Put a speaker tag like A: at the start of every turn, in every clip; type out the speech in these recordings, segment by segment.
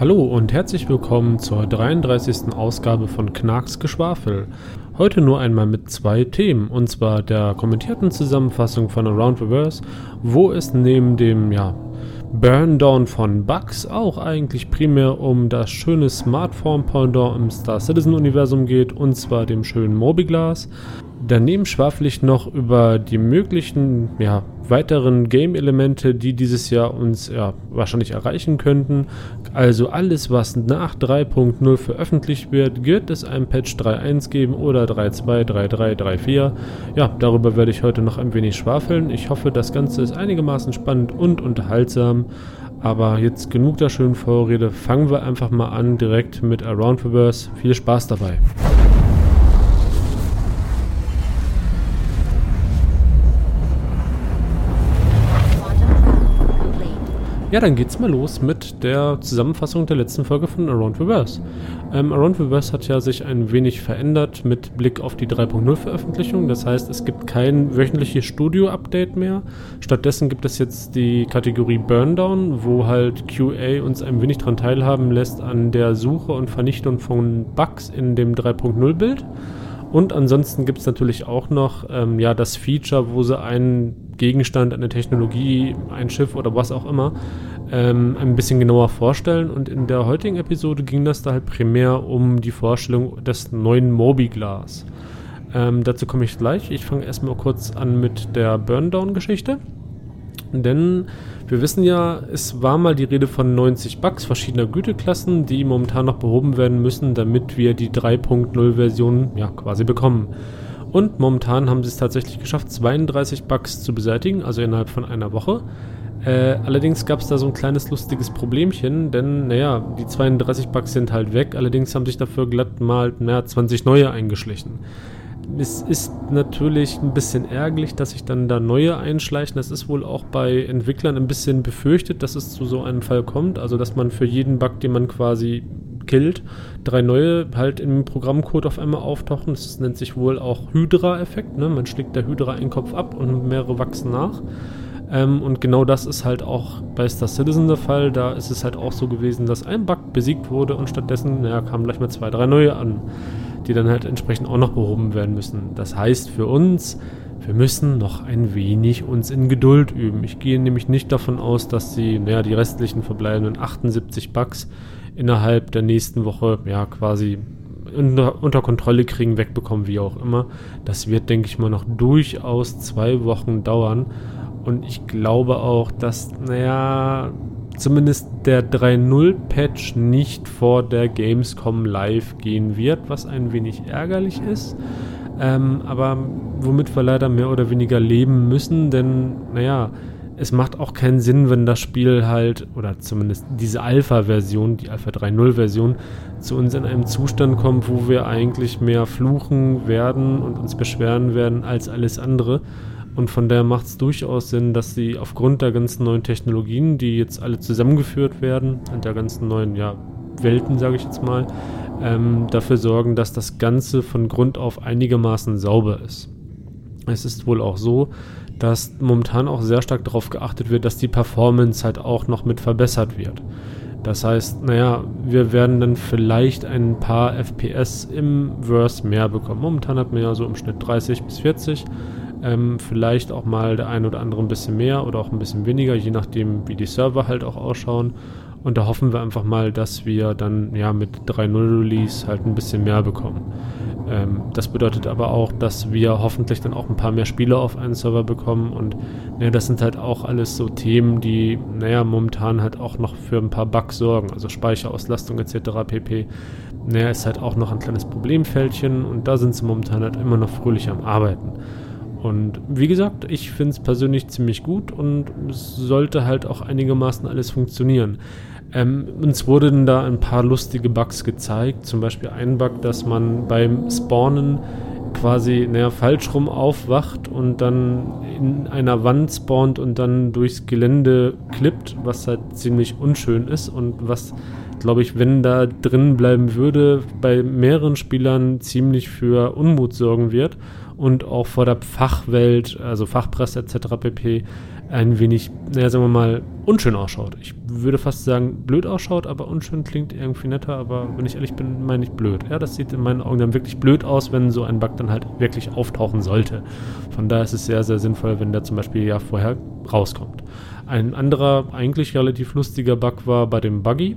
A: Hallo und herzlich willkommen zur 33. Ausgabe von Knarks Geschwafel. Heute nur einmal mit zwei Themen, und zwar der kommentierten Zusammenfassung von Around Reverse, wo es neben dem ja, Burndown von Bugs auch eigentlich primär um das schöne Smartphone-Pendant im Star Citizen-Universum geht, und zwar dem schönen Mobiglas. Daneben schwafel ich noch über die möglichen ja, weiteren Game-Elemente, die dieses Jahr uns ja, wahrscheinlich erreichen könnten. Also alles, was nach 3.0 veröffentlicht wird, wird es ein Patch 3.1 geben oder 3.2, 3.3, 3.4. Ja, darüber werde ich heute noch ein wenig schwafeln. Ich hoffe, das Ganze ist einigermaßen spannend und unterhaltsam. Aber jetzt genug der schönen Vorrede. Fangen wir einfach mal an direkt mit Around Reverse. Viel Spaß dabei. Ja, dann geht's mal los mit der Zusammenfassung der letzten Folge von Around Reverse. Ähm, Around Reverse hat ja sich ein wenig verändert mit Blick auf die 3.0 Veröffentlichung. Das heißt, es gibt kein wöchentliches Studio-Update mehr. Stattdessen gibt es jetzt die Kategorie Burndown, wo halt QA uns ein wenig daran teilhaben lässt an der Suche und Vernichtung von Bugs in dem 3.0-Bild. Und ansonsten gibt es natürlich auch noch ähm, ja, das Feature, wo sie einen Gegenstand, eine Technologie, ein Schiff oder was auch immer ähm, ein bisschen genauer vorstellen. Und in der heutigen Episode ging das da halt primär um die Vorstellung des neuen Mobiglas. Ähm, dazu komme ich gleich. Ich fange erstmal kurz an mit der Burndown-Geschichte. Denn wir wissen ja, es war mal die Rede von 90 Bugs verschiedener Güteklassen, die momentan noch behoben werden müssen, damit wir die 3.0-Version ja quasi bekommen. Und momentan haben sie es tatsächlich geschafft, 32 Bugs zu beseitigen, also innerhalb von einer Woche. Äh, allerdings gab es da so ein kleines lustiges Problemchen, denn naja, die 32 Bugs sind halt weg, allerdings haben sich dafür glatt mal mehr 20 neue eingeschlichen es ist natürlich ein bisschen ärgerlich, dass sich dann da neue einschleichen. Das ist wohl auch bei Entwicklern ein bisschen befürchtet, dass es zu so einem Fall kommt. Also, dass man für jeden Bug, den man quasi killt, drei neue halt im Programmcode auf einmal auftauchen. Das nennt sich wohl auch Hydra-Effekt. Ne? Man schlägt der Hydra einen Kopf ab und mehrere wachsen nach. Ähm, und genau das ist halt auch bei Star Citizen der Fall. Da ist es halt auch so gewesen, dass ein Bug besiegt wurde und stattdessen naja, kamen gleich mal zwei, drei neue an die dann halt entsprechend auch noch behoben werden müssen. Das heißt für uns, wir müssen noch ein wenig uns in Geduld üben. Ich gehe nämlich nicht davon aus, dass sie, naja, die restlichen verbleibenden 78 Bugs innerhalb der nächsten Woche, ja, quasi unter, unter Kontrolle kriegen, wegbekommen, wie auch immer. Das wird, denke ich mal, noch durchaus zwei Wochen dauern. Und ich glaube auch, dass, naja, zumindest der 3.0-Patch nicht vor der Gamescom live gehen wird, was ein wenig ärgerlich ist. Ähm, aber womit wir leider mehr oder weniger leben müssen, denn, naja, es macht auch keinen Sinn, wenn das Spiel halt, oder zumindest diese Alpha-Version, die Alpha 3.0-Version, zu uns in einem Zustand kommt, wo wir eigentlich mehr fluchen werden und uns beschweren werden als alles andere. Und von daher macht es durchaus Sinn, dass sie aufgrund der ganzen neuen Technologien, die jetzt alle zusammengeführt werden, und der ganzen neuen ja, Welten, sage ich jetzt mal, ähm, dafür sorgen, dass das Ganze von Grund auf einigermaßen sauber ist. Es ist wohl auch so, dass momentan auch sehr stark darauf geachtet wird, dass die Performance halt auch noch mit verbessert wird. Das heißt, naja, wir werden dann vielleicht ein paar FPS im Verse mehr bekommen. Momentan hat man ja so im Schnitt 30 bis 40. Ähm, vielleicht auch mal der ein oder andere ein bisschen mehr oder auch ein bisschen weniger, je nachdem, wie die Server halt auch ausschauen. Und da hoffen wir einfach mal, dass wir dann ja mit 3.0 Release halt ein bisschen mehr bekommen. Ähm, das bedeutet aber auch, dass wir hoffentlich dann auch ein paar mehr Spieler auf einen Server bekommen. Und naja, das sind halt auch alles so Themen, die, naja, momentan halt auch noch für ein paar Bugs sorgen. Also Speicherauslastung etc. pp. Naja, ist halt auch noch ein kleines Problemfältchen und da sind sie momentan halt immer noch fröhlich am Arbeiten. Und wie gesagt, ich finde es persönlich ziemlich gut und es sollte halt auch einigermaßen alles funktionieren. Ähm, uns wurden da ein paar lustige Bugs gezeigt. Zum Beispiel ein Bug, dass man beim Spawnen quasi naja, falsch rum aufwacht und dann in einer Wand spawnt und dann durchs Gelände klippt, was halt ziemlich unschön ist und was, glaube ich, wenn da drin bleiben würde, bei mehreren Spielern ziemlich für Unmut sorgen wird und auch vor der Fachwelt, also Fachpresse etc. pp. ein wenig, naja, sagen wir mal, unschön ausschaut. Ich würde fast sagen, blöd ausschaut, aber unschön klingt irgendwie netter, aber wenn ich ehrlich bin, meine ich blöd. Ja, das sieht in meinen Augen dann wirklich blöd aus, wenn so ein Bug dann halt wirklich auftauchen sollte. Von daher ist es sehr, sehr sinnvoll, wenn der zum Beispiel ja vorher rauskommt. Ein anderer, eigentlich relativ lustiger Bug war bei dem Buggy.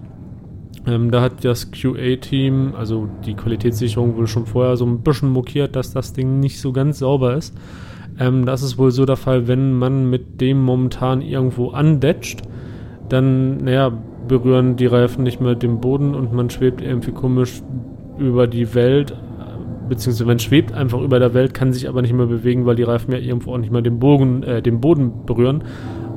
A: Ähm, da hat das QA-Team, also die Qualitätssicherung, wohl schon vorher so ein bisschen mokiert, dass das Ding nicht so ganz sauber ist. Ähm, das ist wohl so der Fall, wenn man mit dem momentan irgendwo andetscht, dann, naja, berühren die Reifen nicht mehr den Boden und man schwebt irgendwie komisch über die Welt, beziehungsweise man schwebt einfach über der Welt, kann sich aber nicht mehr bewegen, weil die Reifen ja irgendwo auch nicht mehr den, Bogen, äh, den Boden berühren.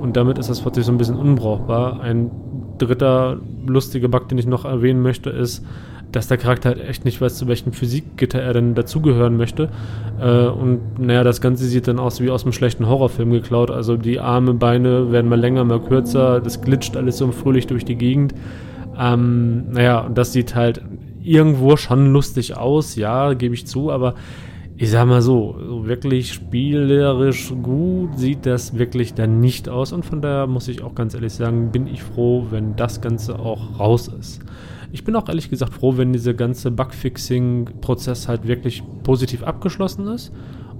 A: Und damit ist das plötzlich so ein bisschen unbrauchbar. Ein dritter lustiger Bug, den ich noch erwähnen möchte, ist, dass der Charakter halt echt nicht weiß, zu welchem Physikgitter er denn dazugehören möchte. Äh, und naja, das Ganze sieht dann aus wie aus einem schlechten Horrorfilm geklaut. Also die Arme, Beine werden mal länger, mal kürzer. Das glitscht alles so fröhlich durch die Gegend. Ähm, naja, und das sieht halt irgendwo schon lustig aus, ja, gebe ich zu, aber ich sag mal so, so wirklich spielerisch gut sieht das wirklich dann nicht aus und von daher muss ich auch ganz ehrlich sagen, bin ich froh, wenn das Ganze auch raus ist. Ich bin auch ehrlich gesagt froh, wenn dieser ganze Bugfixing-Prozess halt wirklich positiv abgeschlossen ist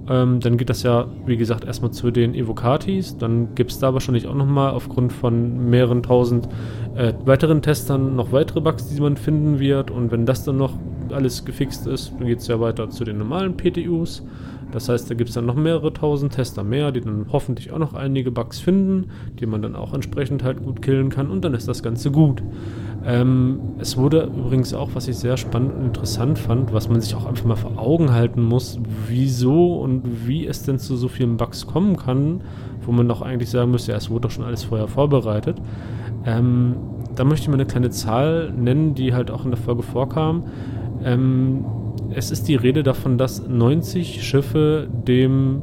A: ähm, dann geht das ja, wie gesagt, erstmal zu den Evocatis. Dann gibt es da wahrscheinlich auch nochmal aufgrund von mehreren tausend äh, weiteren Testern noch weitere Bugs, die man finden wird. Und wenn das dann noch alles gefixt ist, dann geht es ja weiter zu den normalen PTUs. Das heißt, da gibt es dann noch mehrere tausend Tester mehr, die dann hoffentlich auch noch einige Bugs finden, die man dann auch entsprechend halt gut killen kann und dann ist das Ganze gut. Ähm, es wurde übrigens auch, was ich sehr spannend und interessant fand, was man sich auch einfach mal vor Augen halten muss, wieso und wie es denn zu so vielen Bugs kommen kann, wo man doch eigentlich sagen müsste, ja, es wurde doch schon alles vorher vorbereitet. Ähm, da möchte ich mal eine kleine Zahl nennen, die halt auch in der Folge vorkam. Ähm, es ist die Rede davon, dass 90 Schiffe dem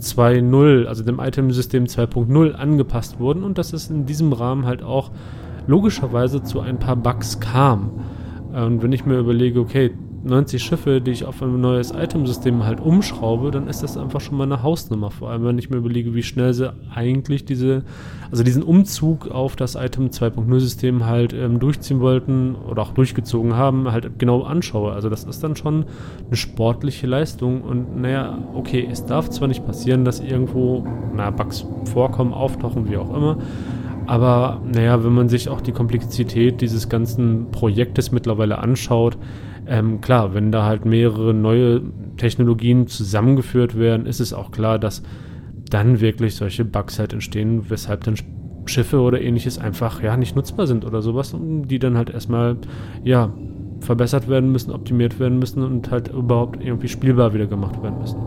A: 2.0, also dem Itemsystem 2.0 angepasst wurden und dass es in diesem Rahmen halt auch logischerweise zu ein paar Bugs kam. Und wenn ich mir überlege, okay, 90 Schiffe, die ich auf ein neues Itemsystem halt umschraube, dann ist das einfach schon mal eine Hausnummer. Vor allem, wenn ich mir überlege, wie schnell sie eigentlich diese, also diesen Umzug auf das Item 2.0 System halt ähm, durchziehen wollten oder auch durchgezogen haben, halt genau anschaue. Also das ist dann schon eine sportliche Leistung und naja, okay, es darf zwar nicht passieren, dass irgendwo, na, Bugs vorkommen, auftauchen, wie auch immer, aber naja, wenn man sich auch die Komplexität dieses ganzen Projektes mittlerweile anschaut, ähm, klar, wenn da halt mehrere neue Technologien zusammengeführt werden, ist es auch klar, dass dann wirklich solche Bugs halt entstehen, weshalb dann Schiffe oder ähnliches einfach ja nicht nutzbar sind oder sowas, die dann halt erstmal ja verbessert werden müssen, optimiert werden müssen und halt überhaupt irgendwie spielbar wieder gemacht werden müssen.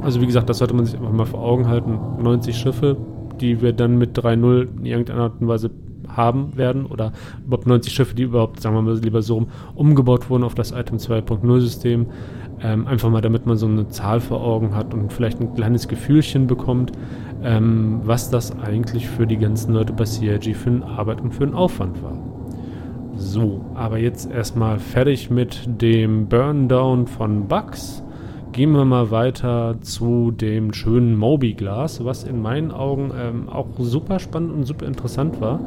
A: Also wie gesagt, das sollte man sich einfach mal vor Augen halten. 90 Schiffe, die wir dann mit 3.0 in irgendeiner Art und Weise haben werden oder überhaupt 90 Schiffe, die überhaupt, sagen wir mal lieber so rum, umgebaut wurden auf das Item 2.0 System. Ähm, einfach mal, damit man so eine Zahl vor Augen hat und vielleicht ein kleines Gefühlchen bekommt, ähm, was das eigentlich für die ganzen Leute bei CIG für eine Arbeit und für einen Aufwand war. So, aber jetzt erstmal fertig mit dem Burndown von Bugs gehen wir mal weiter zu dem schönen Moby-Glas, was in meinen Augen ähm, auch super spannend und super interessant war.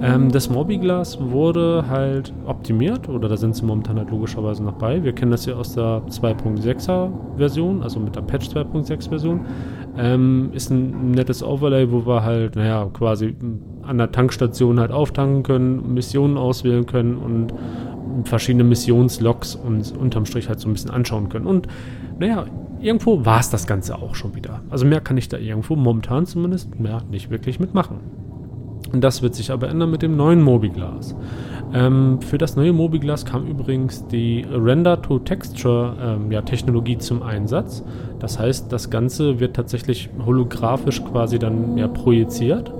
A: Ähm, das Moby-Glas wurde halt optimiert, oder da sind sie momentan halt logischerweise noch bei. Wir kennen das ja aus der 2.6er Version, also mit der Patch 2.6 Version. Ähm, ist ein nettes Overlay, wo wir halt, naja, quasi an der Tankstation halt auftanken können, Missionen auswählen können und verschiedene Missionslogs uns unterm Strich halt so ein bisschen anschauen können. Und naja, irgendwo war es das Ganze auch schon wieder. Also mehr kann ich da irgendwo momentan zumindest mehr nicht wirklich mitmachen. Und das wird sich aber ändern mit dem neuen Mobiglas. Ähm, für das neue Mobiglas kam übrigens die Render-to-Texture-Technologie ähm, ja, zum Einsatz. Das heißt, das Ganze wird tatsächlich holographisch quasi dann ja, projiziert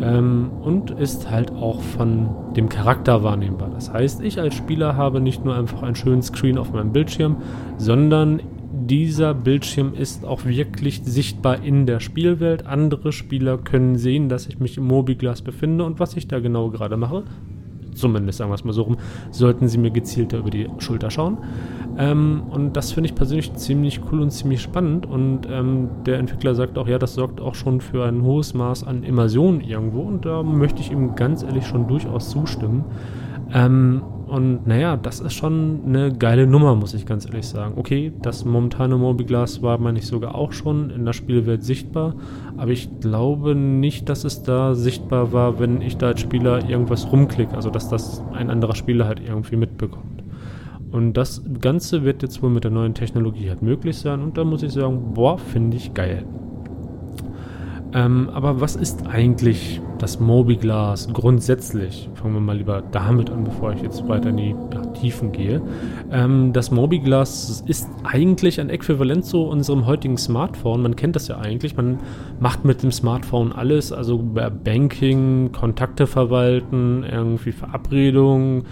A: ähm, und ist halt auch von dem Charakter wahrnehmbar. Das heißt, ich als Spieler habe nicht nur einfach einen schönen Screen auf meinem Bildschirm, sondern dieser Bildschirm ist auch wirklich sichtbar in der Spielwelt. Andere Spieler können sehen, dass ich mich im Mobiglas befinde und was ich da genau gerade mache. zumindest sagen wir es mal so rum, sollten sie mir gezielter über die Schulter schauen. Ähm, und das finde ich persönlich ziemlich cool und ziemlich spannend. Und ähm, der Entwickler sagt auch, ja, das sorgt auch schon für ein hohes Maß an Immersion irgendwo. Und da möchte ich ihm ganz ehrlich schon durchaus zustimmen. Ähm, und naja, das ist schon eine geile Nummer, muss ich ganz ehrlich sagen. Okay, das momentane Mobiglas war, meine ich, sogar auch schon in der Spielwelt sichtbar. Aber ich glaube nicht, dass es da sichtbar war, wenn ich da als Spieler irgendwas rumklicke. Also, dass das ein anderer Spieler halt irgendwie mitbekommt. Und das Ganze wird jetzt wohl mit der neuen Technologie halt möglich sein. Und da muss ich sagen, boah, finde ich geil. Ähm, aber was ist eigentlich das Mobiglas grundsätzlich? Fangen wir mal lieber damit an, bevor ich jetzt weiter in die ja, Tiefen gehe. Ähm, das Mobiglas ist eigentlich ein Äquivalent zu unserem heutigen Smartphone. Man kennt das ja eigentlich. Man macht mit dem Smartphone alles, also Banking, Kontakte verwalten, irgendwie Verabredungen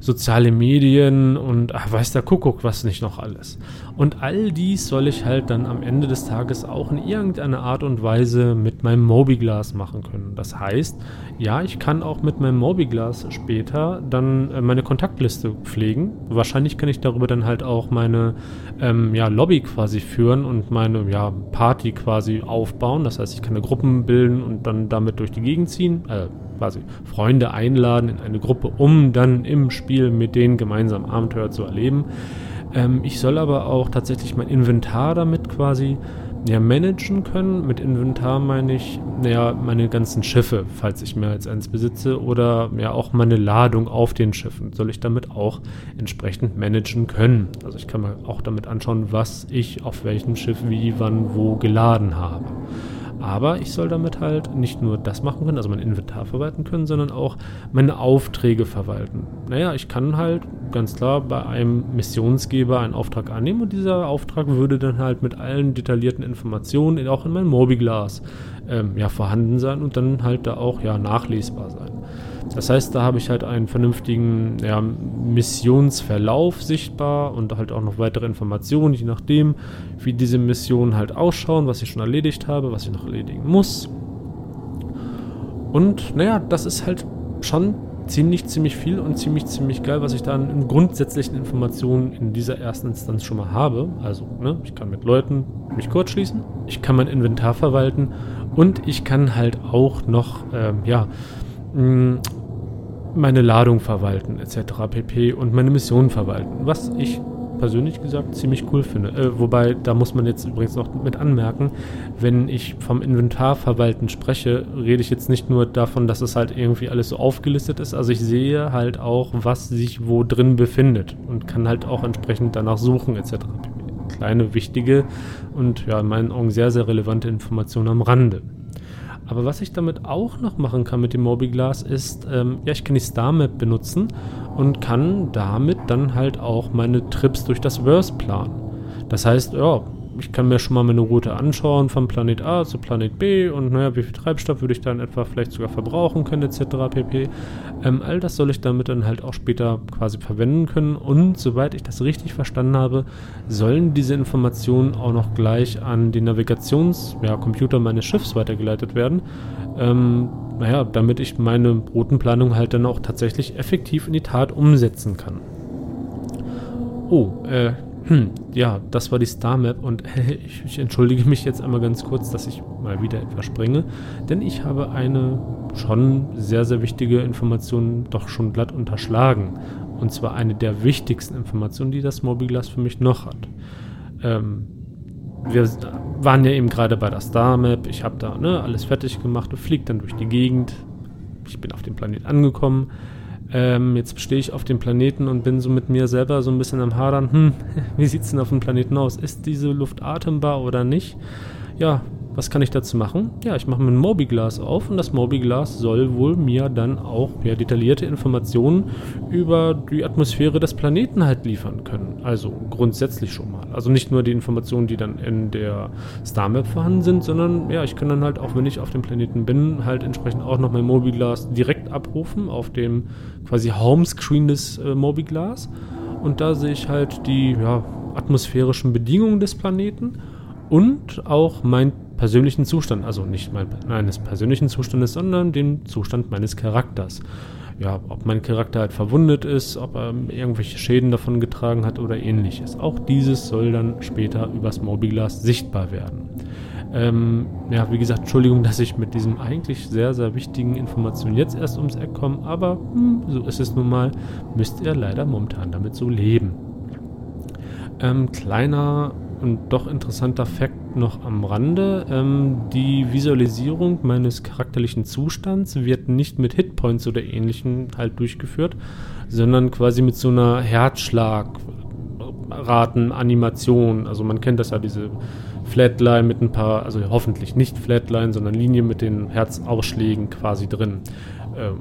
A: soziale Medien und ach, weiß der Kuckuck, was nicht noch alles. Und all dies soll ich halt dann am Ende des Tages auch in irgendeiner Art und Weise mit meinem Mobiglas machen können. Das heißt, ja, ich kann auch mit meinem Mobiglas später dann äh, meine Kontaktliste pflegen. Wahrscheinlich kann ich darüber dann halt auch meine ähm, ja, Lobby quasi führen und meine ja, Party quasi aufbauen. Das heißt, ich kann eine Gruppen bilden und dann damit durch die Gegend ziehen. Äh, quasi Freunde einladen in eine Gruppe, um dann im Spiel mit denen gemeinsam Abenteuer zu erleben. Ähm, ich soll aber auch tatsächlich mein Inventar damit quasi ja, managen können. Mit Inventar meine ich ja, meine ganzen Schiffe, falls ich mehr als eins besitze, oder ja auch meine Ladung auf den Schiffen soll ich damit auch entsprechend managen können. Also ich kann mir auch damit anschauen, was ich auf welchem Schiff wie, wann, wo geladen habe. Aber ich soll damit halt nicht nur das machen können, also mein Inventar verwalten können, sondern auch meine Aufträge verwalten. Naja, ich kann halt ganz klar bei einem Missionsgeber einen Auftrag annehmen und dieser Auftrag würde dann halt mit allen detaillierten Informationen auch in meinem Mobiglas ähm, ja, vorhanden sein und dann halt da auch ja nachlesbar sein. Das heißt, da habe ich halt einen vernünftigen ja, Missionsverlauf sichtbar und halt auch noch weitere Informationen, je nachdem, wie diese Missionen halt ausschauen, was ich schon erledigt habe, was ich noch erledigen muss. Und naja, das ist halt schon ziemlich, ziemlich viel und ziemlich, ziemlich geil, was ich da an grundsätzlichen Informationen in dieser ersten Instanz schon mal habe. Also, ne, ich kann mit Leuten mich kurz schließen, ich kann mein Inventar verwalten und ich kann halt auch noch, ähm, ja, mh, meine Ladung verwalten etc. pp. und meine Mission verwalten, was ich persönlich gesagt ziemlich cool finde. Äh, wobei, da muss man jetzt übrigens noch mit anmerken, wenn ich vom Inventarverwalten spreche, rede ich jetzt nicht nur davon, dass es halt irgendwie alles so aufgelistet ist. Also ich sehe halt auch, was sich wo drin befindet und kann halt auch entsprechend danach suchen etc. Kleine, wichtige und ja in meinen Augen sehr, sehr relevante Informationen am Rande. Aber was ich damit auch noch machen kann mit dem Mobiglas ist, ähm, ja, ich kann die Star Map benutzen und kann damit dann halt auch meine Trips durch das Verse planen. Das heißt, ja, ich kann mir schon mal meine Route anschauen von Planet A zu Planet B und naja, wie viel Treibstoff würde ich dann etwa vielleicht sogar verbrauchen können etc. pp. Ähm, all das soll ich damit dann halt auch später quasi verwenden können und soweit ich das richtig verstanden habe, sollen diese Informationen auch noch gleich an den Navigationscomputer ja, meines Schiffs weitergeleitet werden. Ähm, naja, damit ich meine Routenplanung halt dann auch tatsächlich effektiv in die Tat umsetzen kann. Oh, äh, hm, ja, das war die Star Map und ich, ich, entschuldige mich jetzt einmal ganz kurz, dass ich mal wieder etwas springe, denn ich habe eine schon sehr, sehr wichtige Information doch schon glatt unterschlagen. Und zwar eine der wichtigsten Informationen, die das Mobiglas für mich noch hat. Ähm, wir waren ja eben gerade bei der Star Map. Ich habe da ne, alles fertig gemacht und fliege dann durch die Gegend. Ich bin auf dem Planet angekommen. Ähm, jetzt stehe ich auf dem Planeten und bin so mit mir selber so ein bisschen am Hadern. Hm, wie sieht es denn auf dem Planeten aus? Ist diese Luft atembar oder nicht? Ja, was kann ich dazu machen? Ja, ich mache mir ein Mobiglas auf und das Mobiglas soll wohl mir dann auch ja, detaillierte Informationen über die Atmosphäre des Planeten halt liefern können. Also grundsätzlich schon mal. Also nicht nur die Informationen, die dann in der Star Map vorhanden sind, sondern ja, ich kann dann halt auch, wenn ich auf dem Planeten bin, halt entsprechend auch noch mein Mobiglas direkt abrufen auf dem quasi Homescreen des äh, Mobiglas. Und da sehe ich halt die ja, atmosphärischen Bedingungen des Planeten und auch mein persönlichen Zustand, also nicht mein, meines persönlichen Zustandes, sondern den Zustand meines Charakters. ja, ob mein Charakter halt verwundet ist, ob er irgendwelche Schäden davon getragen hat oder ähnliches. Auch dieses soll dann später übers Mobiglas sichtbar werden. Ähm, ja, wie gesagt, Entschuldigung, dass ich mit diesem eigentlich sehr, sehr wichtigen Informationen jetzt erst ums Eck komme, aber hm, so ist es nun mal, müsst ihr leider momentan damit so leben. Ähm, kleiner und doch interessanter Fakt noch am Rande. Ähm, die Visualisierung meines charakterlichen Zustands wird nicht mit Hitpoints oder ähnlichem halt durchgeführt, sondern quasi mit so einer Herzschlagratenanimation. Also man kennt das ja, diese Flatline mit ein paar, also hoffentlich nicht Flatline, sondern Linien mit den Herzausschlägen quasi drin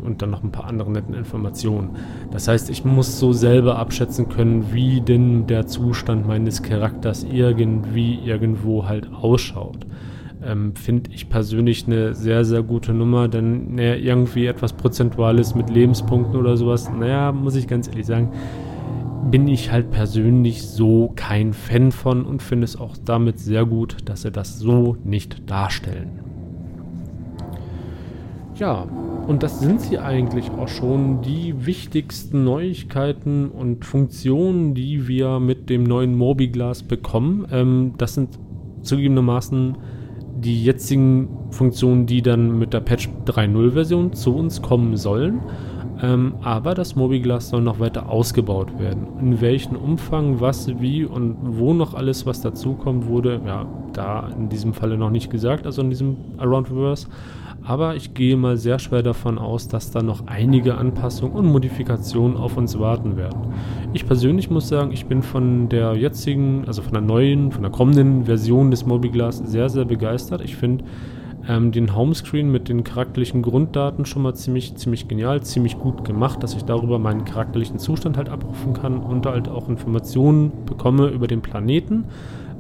A: und dann noch ein paar andere netten Informationen. Das heißt, ich muss so selber abschätzen können, wie denn der Zustand meines Charakters irgendwie irgendwo halt ausschaut. Ähm, Finde ich persönlich eine sehr, sehr gute Nummer, denn naja, irgendwie etwas Prozentuales mit Lebenspunkten oder sowas, naja, muss ich ganz ehrlich sagen, bin ich halt persönlich so kein Fan von und finde es auch damit sehr gut, dass sie das so nicht darstellen. Ja, und das sind sie eigentlich auch schon, die wichtigsten Neuigkeiten und Funktionen, die wir mit dem neuen Mobiglas bekommen. Ähm, das sind zugegebenermaßen die jetzigen Funktionen, die dann mit der Patch 3.0 Version zu uns kommen sollen. Ähm, aber das Mobiglas soll noch weiter ausgebaut werden. In welchem Umfang, was, wie und wo noch alles, was dazukommt, wurde ja da in diesem Falle noch nicht gesagt, also in diesem Around Reverse. Aber ich gehe mal sehr schwer davon aus, dass da noch einige Anpassungen und Modifikationen auf uns warten werden. Ich persönlich muss sagen, ich bin von der jetzigen, also von der neuen, von der kommenden Version des Mobiglas sehr, sehr begeistert. Ich finde ähm, den Homescreen mit den charakterlichen Grunddaten schon mal ziemlich, ziemlich genial, ziemlich gut gemacht, dass ich darüber meinen charakterlichen Zustand halt abrufen kann und halt auch Informationen bekomme über den Planeten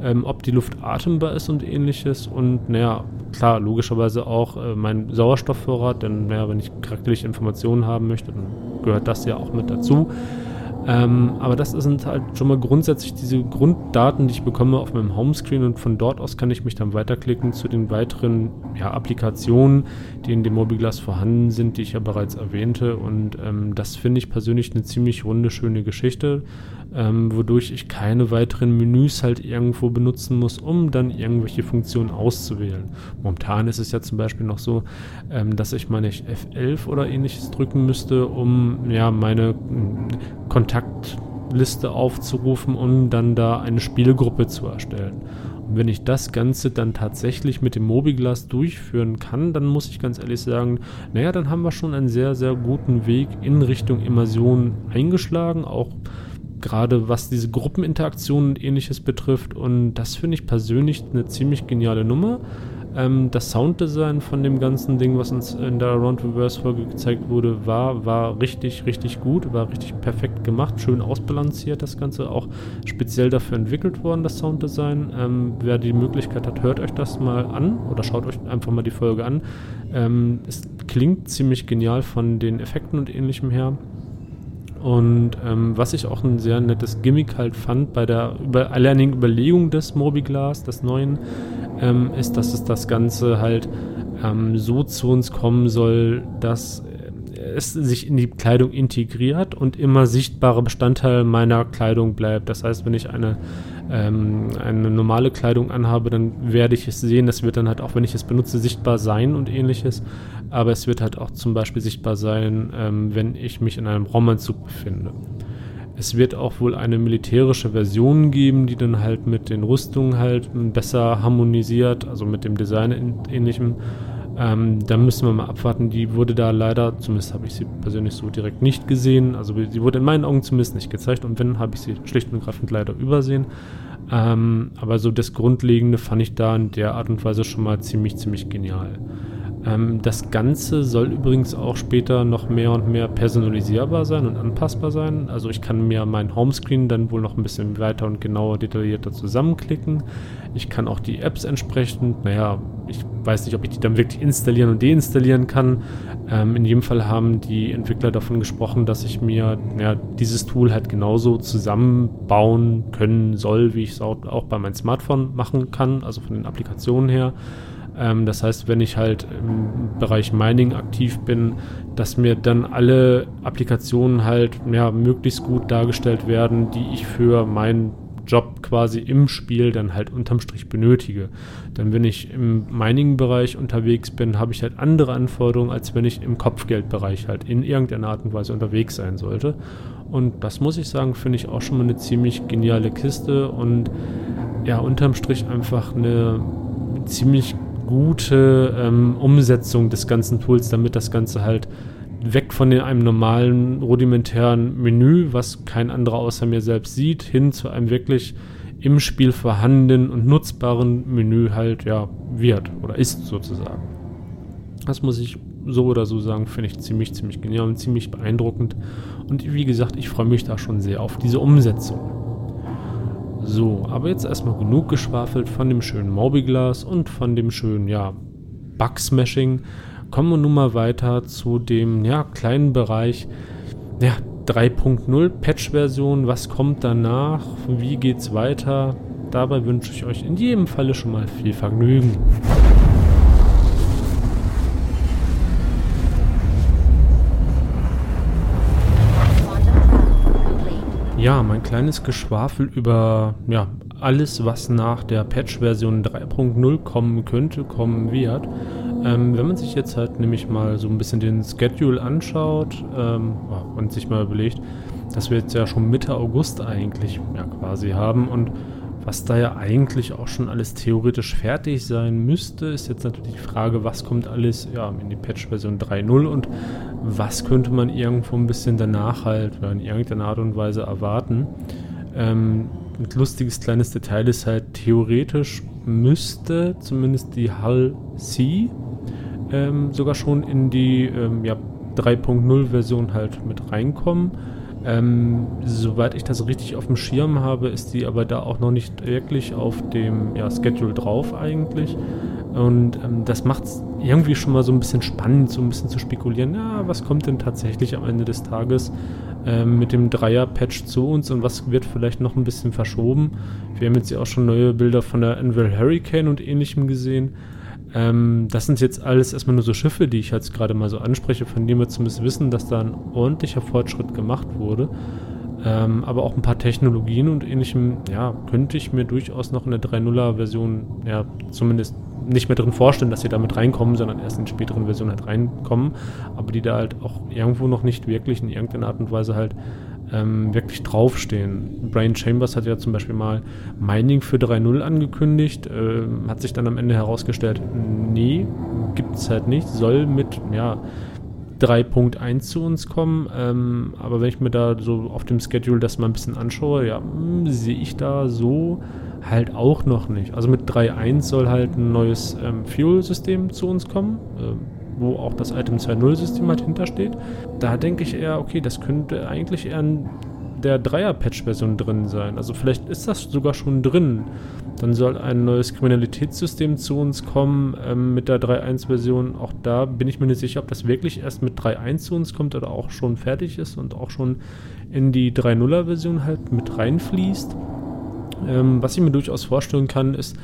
A: ähm, ob die Luft atembar ist und ähnliches. Und naja, klar, logischerweise auch äh, mein Sauerstoffvorrat, denn naja, wenn ich charakterliche Informationen haben möchte, dann gehört das ja auch mit dazu. Ähm, aber das sind halt schon mal grundsätzlich diese Grunddaten, die ich bekomme auf meinem Homescreen und von dort aus kann ich mich dann weiterklicken zu den weiteren ja, Applikationen, die in dem Mobiglas vorhanden sind, die ich ja bereits erwähnte. Und ähm, das finde ich persönlich eine ziemlich runde, schöne Geschichte ähm, wodurch ich keine weiteren Menüs halt irgendwo benutzen muss, um dann irgendwelche Funktionen auszuwählen. Momentan ist es ja zum Beispiel noch so, ähm, dass ich meine F11 oder ähnliches drücken müsste, um ja meine hm, Kontaktliste aufzurufen und dann da eine Spielgruppe zu erstellen. Und wenn ich das Ganze dann tatsächlich mit dem Mobiglas durchführen kann, dann muss ich ganz ehrlich sagen, naja, dann haben wir schon einen sehr, sehr guten Weg in Richtung Immersion eingeschlagen, auch gerade was diese Gruppeninteraktion und ähnliches betrifft. Und das finde ich persönlich eine ziemlich geniale Nummer. Ähm, das Sounddesign von dem ganzen Ding, was uns in der Round Reverse Folge gezeigt wurde, war, war richtig, richtig gut, war richtig perfekt gemacht, schön ausbalanciert das Ganze, auch speziell dafür entwickelt worden, das Sounddesign. Ähm, wer die Möglichkeit hat, hört euch das mal an oder schaut euch einfach mal die Folge an. Ähm, es klingt ziemlich genial von den Effekten und ähnlichem her. Und ähm, was ich auch ein sehr nettes Gimmick halt fand bei der über, alleinigen Überlegung des Mobiglas, des neuen, ähm, ist, dass es das Ganze halt ähm, so zu uns kommen soll, dass es sich in die Kleidung integriert und immer sichtbarer Bestandteil meiner Kleidung bleibt. Das heißt, wenn ich eine, ähm, eine normale Kleidung anhabe, dann werde ich es sehen. Das wird dann halt auch, wenn ich es benutze, sichtbar sein und ähnliches. Aber es wird halt auch zum Beispiel sichtbar sein, ähm, wenn ich mich in einem Raumanzug befinde. Es wird auch wohl eine militärische Version geben, die dann halt mit den Rüstungen halt besser harmonisiert, also mit dem Design ähnlichem. Ähm, da müssen wir mal abwarten. Die wurde da leider, zumindest habe ich sie persönlich so direkt nicht gesehen. Also sie wurde in meinen Augen zumindest nicht gezeigt und wenn, habe ich sie schlicht und ergreifend leider übersehen. Ähm, aber so das Grundlegende fand ich da in der Art und Weise schon mal ziemlich, ziemlich genial. Ähm, das Ganze soll übrigens auch später noch mehr und mehr personalisierbar sein und anpassbar sein. Also ich kann mir mein Homescreen dann wohl noch ein bisschen weiter und genauer detaillierter zusammenklicken. Ich kann auch die Apps entsprechend, naja, ich weiß nicht, ob ich die dann wirklich installieren und deinstallieren kann. Ähm, in jedem Fall haben die Entwickler davon gesprochen, dass ich mir ja, dieses Tool halt genauso zusammenbauen können soll, wie ich es auch, auch bei meinem Smartphone machen kann, also von den Applikationen her. Ähm, das heißt, wenn ich halt im Bereich Mining aktiv bin, dass mir dann alle Applikationen halt ja, möglichst gut dargestellt werden, die ich für meinen Job quasi im Spiel dann halt unterm Strich benötige. Denn wenn ich im Mining-Bereich unterwegs bin, habe ich halt andere Anforderungen, als wenn ich im Kopfgeldbereich halt in irgendeiner Art und Weise unterwegs sein sollte. Und das muss ich sagen, finde ich auch schon mal eine ziemlich geniale Kiste und ja, unterm Strich einfach eine ziemlich gute ähm, Umsetzung des ganzen Tools, damit das Ganze halt weg von einem normalen, rudimentären Menü, was kein anderer außer mir selbst sieht, hin zu einem wirklich im Spiel vorhandenen und nutzbaren Menü halt, ja, wird oder ist sozusagen. Das muss ich so oder so sagen, finde ich ziemlich, ziemlich genial und ziemlich beeindruckend. Und wie gesagt, ich freue mich da schon sehr auf diese Umsetzung. So, aber jetzt erstmal genug geschwafelt von dem schönen Mobiglas und von dem schönen, ja, Bug-Smashing. Kommen wir nun mal weiter zu dem ja, kleinen Bereich ja, 3.0 Patch-Version. Was kommt danach? Wie geht's weiter? Dabei wünsche ich euch in jedem Falle schon mal viel Vergnügen. Ja, mein kleines Geschwafel über ja, alles, was nach der Patch-Version 3.0 kommen könnte, kommen wird. Ähm, wenn man sich jetzt halt nämlich mal so ein bisschen den Schedule anschaut ähm, und sich mal überlegt, dass wir jetzt ja schon Mitte August eigentlich ja, quasi haben und was da ja eigentlich auch schon alles theoretisch fertig sein müsste, ist jetzt natürlich die Frage, was kommt alles ja, in die Patch-Version 3.0 und was könnte man irgendwo ein bisschen danach halt in irgendeiner Art und Weise erwarten. Ähm, ein lustiges kleines Detail ist halt, theoretisch müsste zumindest die Hull C ähm, sogar schon in die ähm, ja, 3.0-Version halt mit reinkommen. Ähm, soweit ich das richtig auf dem Schirm habe, ist die aber da auch noch nicht wirklich auf dem ja, Schedule drauf eigentlich. Und ähm, das macht es irgendwie schon mal so ein bisschen spannend, so ein bisschen zu spekulieren, ja, was kommt denn tatsächlich am Ende des Tages ähm, mit dem Dreier-Patch zu uns und was wird vielleicht noch ein bisschen verschoben. Wir haben jetzt ja auch schon neue Bilder von der Anvil Hurricane und ähnlichem gesehen. Ähm, das sind jetzt alles erstmal nur so Schiffe, die ich jetzt gerade mal so anspreche, von denen wir zumindest wissen, dass da ein ordentlicher Fortschritt gemacht wurde. Ähm, aber auch ein paar Technologien und ähnlichem, ja, könnte ich mir durchaus noch in der 3.0er-Version, ja, zumindest nicht mehr drin vorstellen, dass sie damit reinkommen, sondern erst in späteren Versionen halt reinkommen, aber die da halt auch irgendwo noch nicht wirklich in irgendeiner Art und Weise halt ähm, wirklich draufstehen. Brian Chambers hat ja zum Beispiel mal Mining für 3.0 angekündigt, äh, hat sich dann am Ende herausgestellt, nee, gibt es halt nicht, soll mit, ja, 3.1 zu uns kommen. Ähm, aber wenn ich mir da so auf dem Schedule das mal ein bisschen anschaue, ja, hm, sehe ich da so halt auch noch nicht. Also mit 3.1 soll halt ein neues ähm, Fuel-System zu uns kommen. Äh, wo auch das Item 2.0 System halt hintersteht. Da denke ich eher, okay, das könnte eigentlich eher in der Dreier-Patch-Version drin sein. Also vielleicht ist das sogar schon drin. Dann soll ein neues Kriminalitätssystem zu uns kommen ähm, mit der 3.1-Version. Auch da bin ich mir nicht sicher, ob das wirklich erst mit 3.1 zu uns kommt oder auch schon fertig ist und auch schon in die 3.0er-Version halt mit reinfließt. Ähm, was ich mir durchaus vorstellen kann, ist,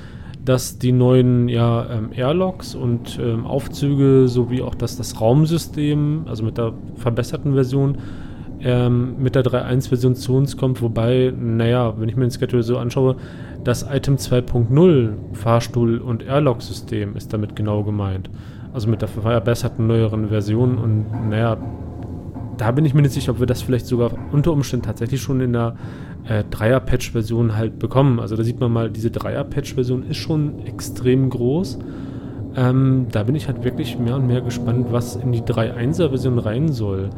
A: dass die neuen ja, ähm, Airlocks und ähm, Aufzüge sowie auch das, das Raumsystem, also mit der verbesserten Version, ähm, mit der 3.1-Version zu uns kommt. Wobei, naja, wenn ich mir den Schedule so anschaue, das Item 2.0 Fahrstuhl- und Airlock-System ist damit genau gemeint. Also mit der verbesserten neueren Version und naja, da bin ich mir nicht sicher, ob wir das vielleicht sogar unter Umständen tatsächlich schon in der äh, Dreier-Patch-Version halt bekommen. Also da sieht man mal, diese Dreier-Patch-Version ist schon extrem groß. Ähm, da bin ich halt wirklich mehr und mehr gespannt, was in die 3.1er-Version rein soll.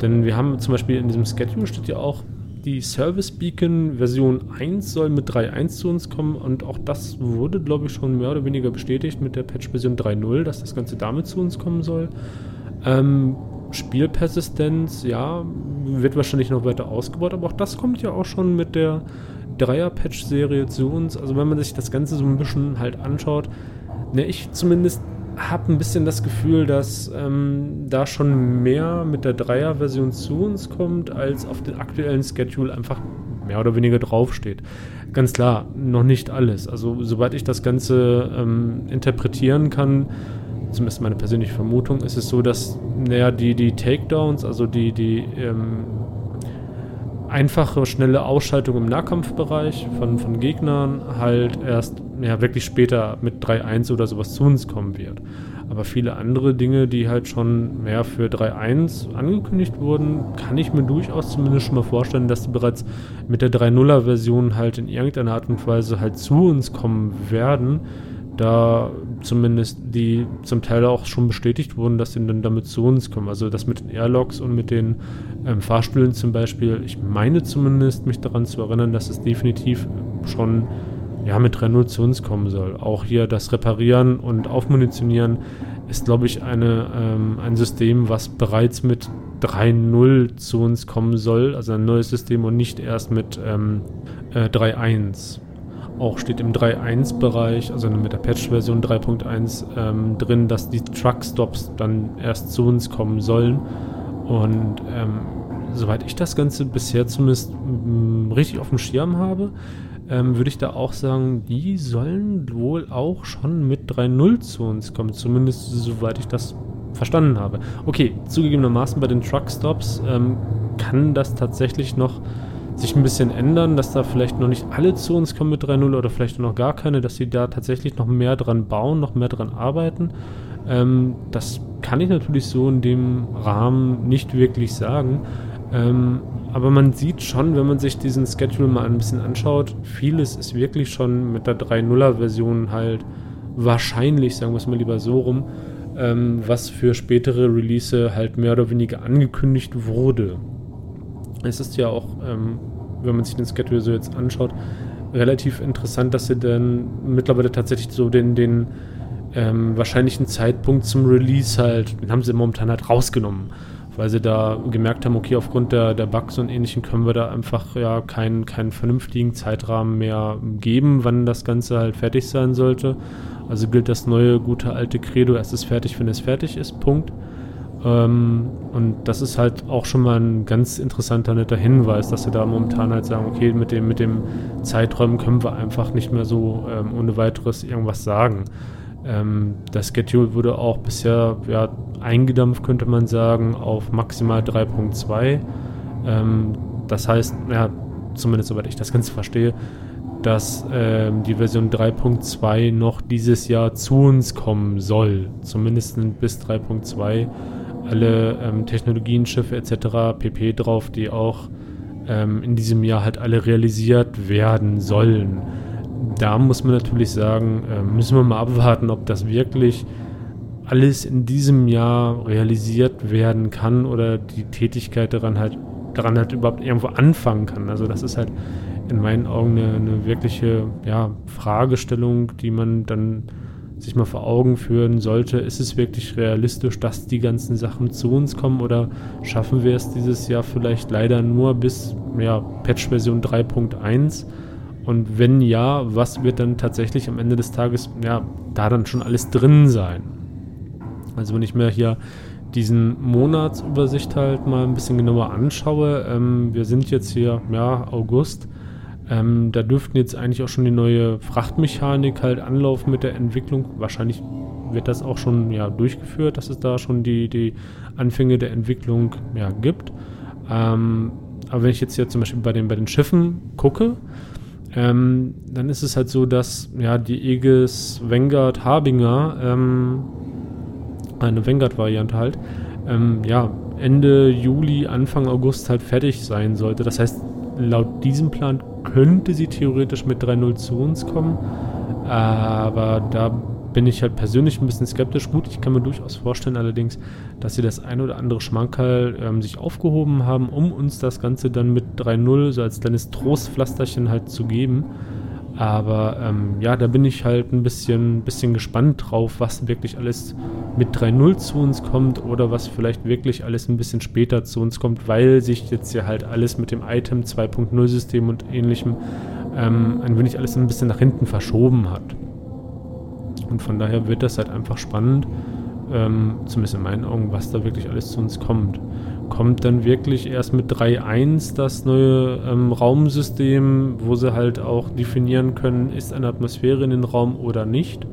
A: Denn wir haben zum Beispiel in diesem Schedule steht ja auch, die Service Beacon Version 1 soll mit 3.1 zu uns kommen und auch das wurde, glaube ich, schon mehr oder weniger bestätigt mit der Patch-Version 3.0, dass das Ganze damit zu uns kommen soll. Ähm, Spielpersistenz, ja, wird wahrscheinlich noch weiter ausgebaut, aber auch das kommt ja auch schon mit der Dreier-Patch-Serie zu uns. Also wenn man sich das Ganze so ein bisschen halt anschaut, ne, ich zumindest habe ein bisschen das Gefühl, dass ähm, da schon mehr mit der Dreier-Version zu uns kommt, als auf den aktuellen Schedule einfach mehr oder weniger draufsteht. Ganz klar, noch nicht alles. Also soweit ich das Ganze ähm, interpretieren kann, zumindest meine persönliche Vermutung, ist es so, dass naja, die, die Takedowns, also die, die ähm, einfache, schnelle Ausschaltung im Nahkampfbereich von, von Gegnern halt erst ja, wirklich später mit 3-1 oder sowas zu uns kommen wird. Aber viele andere Dinge, die halt schon mehr für 3.1 angekündigt wurden, kann ich mir durchaus zumindest schon mal vorstellen, dass die bereits mit der 3.0er Version halt in irgendeiner Art und Weise halt zu uns kommen werden. Da zumindest die zum Teil auch schon bestätigt wurden, dass sie dann damit zu uns kommen. Also das mit den Airlocks und mit den ähm, Fahrstühlen zum Beispiel. Ich meine zumindest, mich daran zu erinnern, dass es definitiv schon ja, mit 3.0 zu uns kommen soll. Auch hier das Reparieren und Aufmunitionieren ist, glaube ich, eine, ähm, ein System, was bereits mit 3.0 zu uns kommen soll. Also ein neues System und nicht erst mit ähm, äh, 3.1. Auch steht im 3.1-Bereich, also mit der Patch-Version 3.1 ähm, drin, dass die Truckstops dann erst zu uns kommen sollen. Und ähm, soweit ich das Ganze bisher zumindest richtig auf dem Schirm habe, ähm, würde ich da auch sagen, die sollen wohl auch schon mit 3.0 zu uns kommen. Zumindest soweit ich das verstanden habe. Okay, zugegebenermaßen bei den Truckstops ähm, kann das tatsächlich noch sich ein bisschen ändern, dass da vielleicht noch nicht alle zu uns kommen mit 3.0 oder vielleicht noch gar keine, dass sie da tatsächlich noch mehr dran bauen, noch mehr dran arbeiten. Ähm, das kann ich natürlich so in dem Rahmen nicht wirklich sagen. Ähm, aber man sieht schon, wenn man sich diesen Schedule mal ein bisschen anschaut, vieles ist wirklich schon mit der 3.0er-Version halt wahrscheinlich, sagen wir es mal lieber so rum, ähm, was für spätere Release halt mehr oder weniger angekündigt wurde. Es ist ja auch, ähm, wenn man sich den Schedule so jetzt anschaut, relativ interessant, dass sie dann mittlerweile tatsächlich so den, den ähm, wahrscheinlichen Zeitpunkt zum Release halt, den haben sie momentan halt rausgenommen weil sie da gemerkt haben, okay, aufgrund der, der Bugs und ähnlichem können wir da einfach ja keinen, keinen vernünftigen Zeitrahmen mehr geben, wann das Ganze halt fertig sein sollte. Also gilt das neue, gute, alte Credo, es ist fertig, wenn es fertig ist, Punkt. Ähm, und das ist halt auch schon mal ein ganz interessanter, netter Hinweis, dass sie da momentan halt sagen, okay, mit dem, mit dem Zeiträumen können wir einfach nicht mehr so ähm, ohne weiteres irgendwas sagen. Ähm, das Schedule wurde auch bisher ja, eingedampft, könnte man sagen, auf maximal 3.2. Ähm, das heißt, ja, zumindest soweit ich das Ganze verstehe, dass ähm, die Version 3.2 noch dieses Jahr zu uns kommen soll. Zumindest bis 3.2 alle ähm, Technologien, Schiffe etc. pp drauf, die auch ähm, in diesem Jahr halt alle realisiert werden sollen da muss man natürlich sagen, äh, müssen wir mal abwarten, ob das wirklich alles in diesem Jahr realisiert werden kann oder die Tätigkeit daran halt, daran halt überhaupt irgendwo anfangen kann. Also das ist halt in meinen Augen eine, eine wirkliche ja, Fragestellung, die man dann sich mal vor Augen führen sollte. Ist es wirklich realistisch, dass die ganzen Sachen zu uns kommen oder schaffen wir es dieses Jahr vielleicht leider nur bis ja, Patch-Version 3.1? Und wenn ja, was wird dann tatsächlich am Ende des Tages, ja, da dann schon alles drin sein? Also wenn ich mir hier diesen Monatsübersicht halt mal ein bisschen genauer anschaue, ähm, wir sind jetzt hier, ja, August, ähm, da dürften jetzt eigentlich auch schon die neue Frachtmechanik halt anlaufen mit der Entwicklung. Wahrscheinlich wird das auch schon ja, durchgeführt, dass es da schon die, die Anfänge der Entwicklung ja, gibt. Ähm, aber wenn ich jetzt hier zum Beispiel bei den, bei den Schiffen gucke, ähm, dann ist es halt so, dass ja die Aegis Vanguard Harbinger, ähm, eine Vanguard-Variante halt, ähm, ja, Ende Juli, Anfang August halt fertig sein sollte. Das heißt, laut diesem Plan könnte sie theoretisch mit 3.0 zu uns kommen, aber da bin ich halt persönlich ein bisschen skeptisch. Gut, ich kann mir durchaus vorstellen allerdings, dass sie das ein oder andere Schmankerl ähm, sich aufgehoben haben, um uns das Ganze dann mit 3.0 so als kleines Trostpflasterchen halt zu geben. Aber ähm, ja, da bin ich halt ein bisschen, bisschen gespannt drauf, was wirklich alles mit 3.0 zu uns kommt oder was vielleicht wirklich alles ein bisschen später zu uns kommt, weil sich jetzt ja halt alles mit dem Item 2.0 System und ähnlichem ähm, ein wenig alles ein bisschen nach hinten verschoben hat. Und von daher wird das halt einfach spannend, ähm, zumindest in meinen Augen, was da wirklich alles zu uns kommt. Kommt dann wirklich erst mit 3.1 das neue ähm, Raumsystem, wo sie halt auch definieren können, ist eine Atmosphäre in den Raum oder nicht.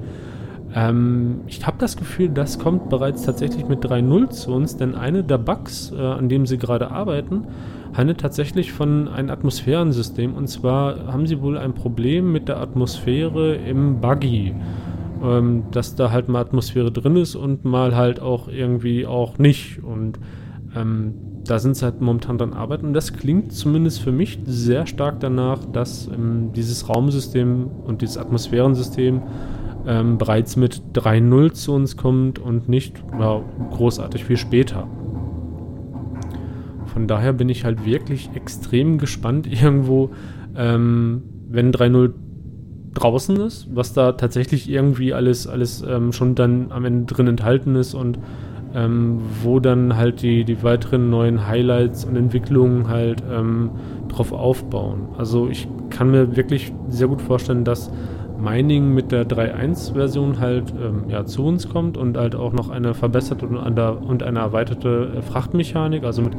A: Ähm, ich habe das Gefühl, das kommt bereits tatsächlich mit 3.0 zu uns, denn eine der Bugs, äh, an dem sie gerade arbeiten, handelt tatsächlich von einem Atmosphärensystem. Und zwar haben sie wohl ein Problem mit der Atmosphäre im Buggy. Ähm, dass da halt mal Atmosphäre drin ist und mal halt auch irgendwie auch nicht. Und ähm, da sind sie halt momentan dran arbeiten. Und das klingt zumindest für mich sehr stark danach, dass ähm, dieses Raumsystem und dieses Atmosphärensystem ähm, bereits mit 3.0 zu uns kommt und nicht ja, großartig viel später. Von daher bin ich halt wirklich extrem gespannt irgendwo, ähm, wenn 3.0 draußen ist, was da tatsächlich irgendwie alles, alles ähm, schon dann am Ende drin enthalten ist und ähm, wo dann halt die, die weiteren neuen Highlights und Entwicklungen halt ähm, drauf aufbauen. Also ich kann mir wirklich sehr gut vorstellen, dass Mining mit der 3.1-Version halt ähm, ja, zu uns kommt und halt auch noch eine verbesserte und, eine erweiterte äh, Frachtmechanik, also mit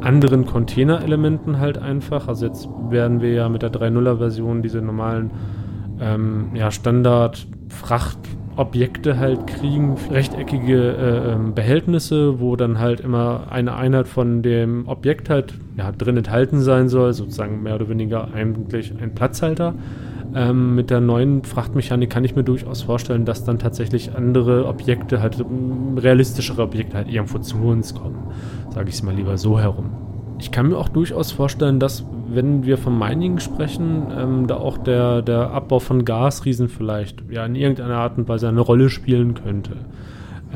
A: anderen Container-Elementen halt einfach. Also jetzt werden wir ja mit der 3.0er-Version diese normalen ähm, ja, Standard-Frachtobjekte halt kriegen, rechteckige äh, ähm, Behältnisse, wo dann halt immer eine Einheit von dem Objekt halt ja, drin enthalten sein soll, sozusagen mehr oder weniger eigentlich ein Platzhalter. Ähm, mit der neuen Frachtmechanik kann ich mir durchaus vorstellen, dass dann tatsächlich andere Objekte, halt realistischere Objekte halt irgendwo zu uns kommen. Sage ich es mal lieber so herum. Ich kann mir auch durchaus vorstellen, dass, wenn wir vom Mining sprechen, ähm, da auch der, der Abbau von Gasriesen vielleicht ja in irgendeiner Art und Weise eine Rolle spielen könnte.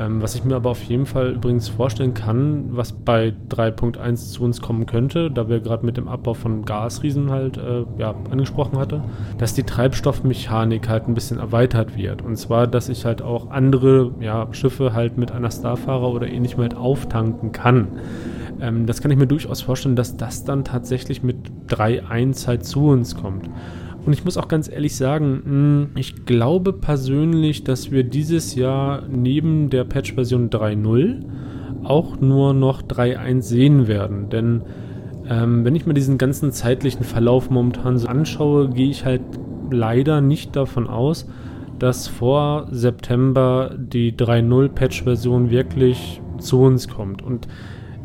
A: Ähm, was ich mir aber auf jeden Fall übrigens vorstellen kann, was bei 3.1 zu uns kommen könnte, da wir gerade mit dem Abbau von Gasriesen halt äh, ja, angesprochen hatte, dass die Treibstoffmechanik halt ein bisschen erweitert wird. Und zwar, dass ich halt auch andere ja, Schiffe halt mit einer Starfahrer oder ähnlichem halt auftanken kann. Ähm, das kann ich mir durchaus vorstellen, dass das dann tatsächlich mit 3.1 halt zu uns kommt. Und ich muss auch ganz ehrlich sagen, hm, ich glaube persönlich, dass wir dieses Jahr neben der Patch-Version 3.0 auch nur noch 3.1 sehen werden. Denn ähm, wenn ich mir diesen ganzen zeitlichen Verlauf momentan so anschaue, gehe ich halt leider nicht davon aus, dass vor September die 3.0 Patch-Version wirklich zu uns kommt. Und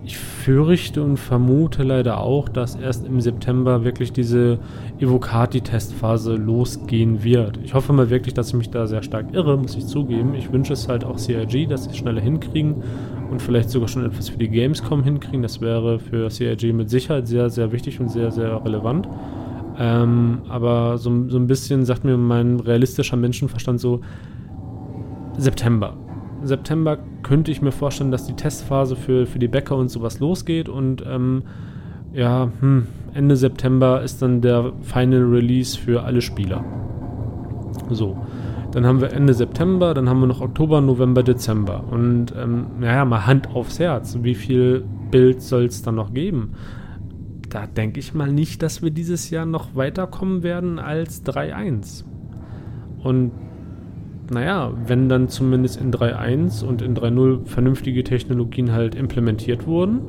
A: ich fürchte und vermute leider auch, dass erst im September wirklich diese Evocati-Testphase losgehen wird. Ich hoffe mal wirklich, dass ich mich da sehr stark irre, muss ich zugeben. Ich wünsche es halt auch CIG, dass sie es schneller hinkriegen und vielleicht sogar schon etwas für die Gamescom hinkriegen. Das wäre für CIG mit Sicherheit sehr, sehr wichtig und sehr, sehr relevant. Ähm, aber so, so ein bisschen sagt mir mein realistischer Menschenverstand so September. September könnte ich mir vorstellen, dass die Testphase für, für die Bäcker und sowas losgeht und ähm, ja, hm, Ende September ist dann der Final Release für alle Spieler. So. Dann haben wir Ende September, dann haben wir noch Oktober, November, Dezember. Und ähm, naja, mal Hand aufs Herz. Wie viel Bild soll es dann noch geben? Da denke ich mal nicht, dass wir dieses Jahr noch weiterkommen werden als 3.1. Und naja, wenn dann zumindest in 3.1 und in 3.0 vernünftige Technologien halt implementiert wurden,